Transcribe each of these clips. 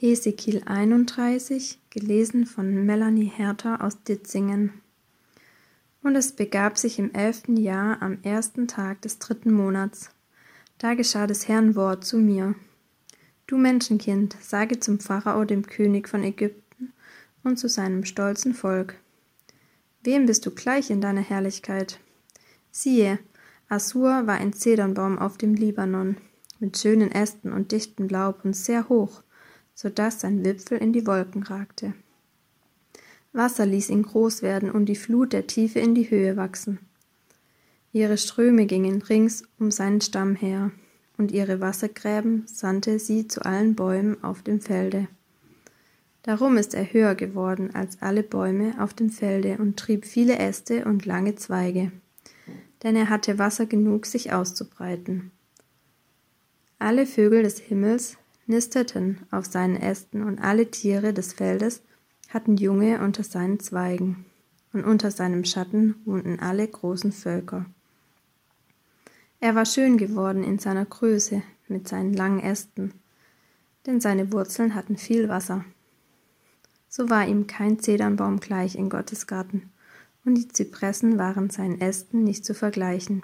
Hesekiel 31, gelesen von Melanie Hertha aus Ditzingen. Und es begab sich im elften Jahr am ersten Tag des dritten Monats. Da geschah des Herrn Wort zu mir. Du Menschenkind, sage zum Pharao, dem König von Ägypten, und zu seinem stolzen Volk. Wem bist du gleich in deiner Herrlichkeit? Siehe, Assur war ein Zedernbaum auf dem Libanon, mit schönen Ästen und dichtem Laub und sehr hoch so dass sein Wipfel in die Wolken ragte. Wasser ließ ihn groß werden und die Flut der Tiefe in die Höhe wachsen. Ihre Ströme gingen rings um seinen Stamm her, und ihre Wassergräben sandte sie zu allen Bäumen auf dem Felde. Darum ist er höher geworden als alle Bäume auf dem Felde und trieb viele Äste und lange Zweige, denn er hatte Wasser genug, sich auszubreiten. Alle Vögel des Himmels nisteten auf seinen Ästen, und alle Tiere des Feldes hatten Junge unter seinen Zweigen, und unter seinem Schatten wohnten alle großen Völker. Er war schön geworden in seiner Größe mit seinen langen Ästen, denn seine Wurzeln hatten viel Wasser. So war ihm kein Zedernbaum gleich in Gottes Garten, und die Zypressen waren seinen Ästen nicht zu vergleichen,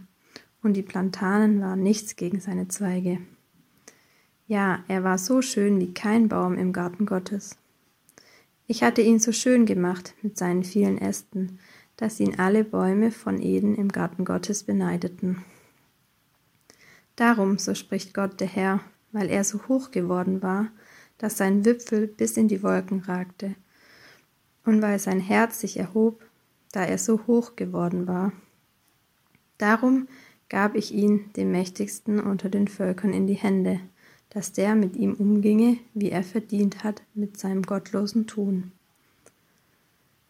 und die Plantanen waren nichts gegen seine Zweige. Ja, er war so schön wie kein Baum im Garten Gottes. Ich hatte ihn so schön gemacht mit seinen vielen Ästen, dass ihn alle Bäume von Eden im Garten Gottes beneideten. Darum, so spricht Gott der Herr, weil er so hoch geworden war, dass sein Wipfel bis in die Wolken ragte, und weil sein Herz sich erhob, da er so hoch geworden war. Darum gab ich ihn dem Mächtigsten unter den Völkern in die Hände, dass der mit ihm umginge, wie er verdient hat mit seinem gottlosen Tun.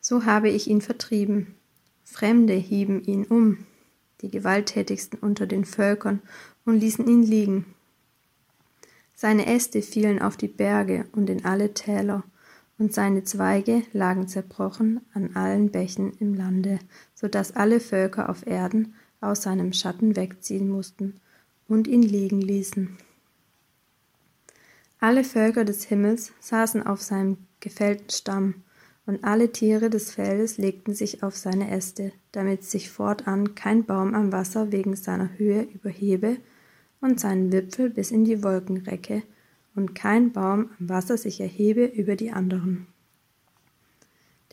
So habe ich ihn vertrieben. Fremde hieben ihn um, die gewalttätigsten unter den Völkern, und ließen ihn liegen. Seine Äste fielen auf die Berge und in alle Täler, und seine Zweige lagen zerbrochen an allen Bächen im Lande, so dass alle Völker auf Erden aus seinem Schatten wegziehen mussten und ihn liegen ließen. Alle Völker des Himmels saßen auf seinem gefällten Stamm, und alle Tiere des Feldes legten sich auf seine Äste, damit sich fortan kein Baum am Wasser wegen seiner Höhe überhebe und seinen Wipfel bis in die Wolken recke, und kein Baum am Wasser sich erhebe über die anderen.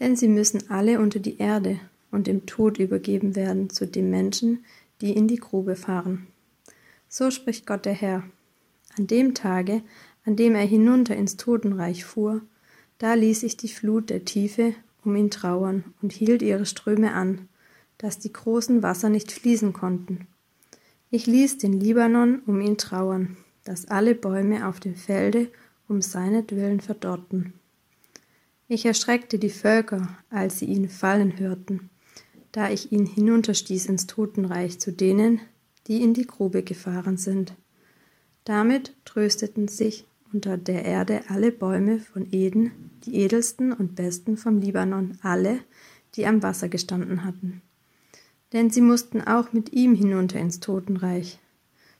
Denn sie müssen alle unter die Erde und dem Tod übergeben werden zu den Menschen, die in die Grube fahren. So spricht Gott der Herr. An dem Tage, an dem er hinunter ins Totenreich fuhr, da ließ ich die Flut der Tiefe um ihn trauern und hielt ihre Ströme an, dass die großen Wasser nicht fließen konnten. Ich ließ den Libanon um ihn trauern, dass alle Bäume auf dem Felde um seinetwillen verdorrten. Ich erschreckte die Völker, als sie ihn fallen hörten, da ich ihn hinunterstieß ins Totenreich zu denen, die in die Grube gefahren sind. Damit trösteten sich unter der Erde alle Bäume von Eden, die edelsten und besten vom Libanon, alle, die am Wasser gestanden hatten. Denn sie mussten auch mit ihm hinunter ins Totenreich,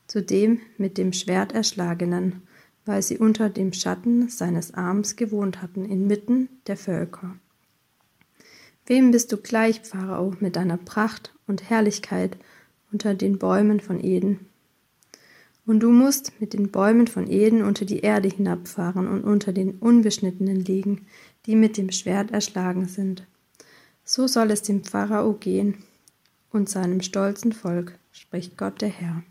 zu dem mit dem Schwert erschlagenen, weil sie unter dem Schatten seines Arms gewohnt hatten inmitten der Völker. Wem bist du gleich, Pharao, mit deiner Pracht und Herrlichkeit unter den Bäumen von Eden? Und du musst mit den Bäumen von Eden unter die Erde hinabfahren und unter den Unbeschnittenen liegen, die mit dem Schwert erschlagen sind. So soll es dem Pharao gehen und seinem stolzen Volk, spricht Gott der Herr.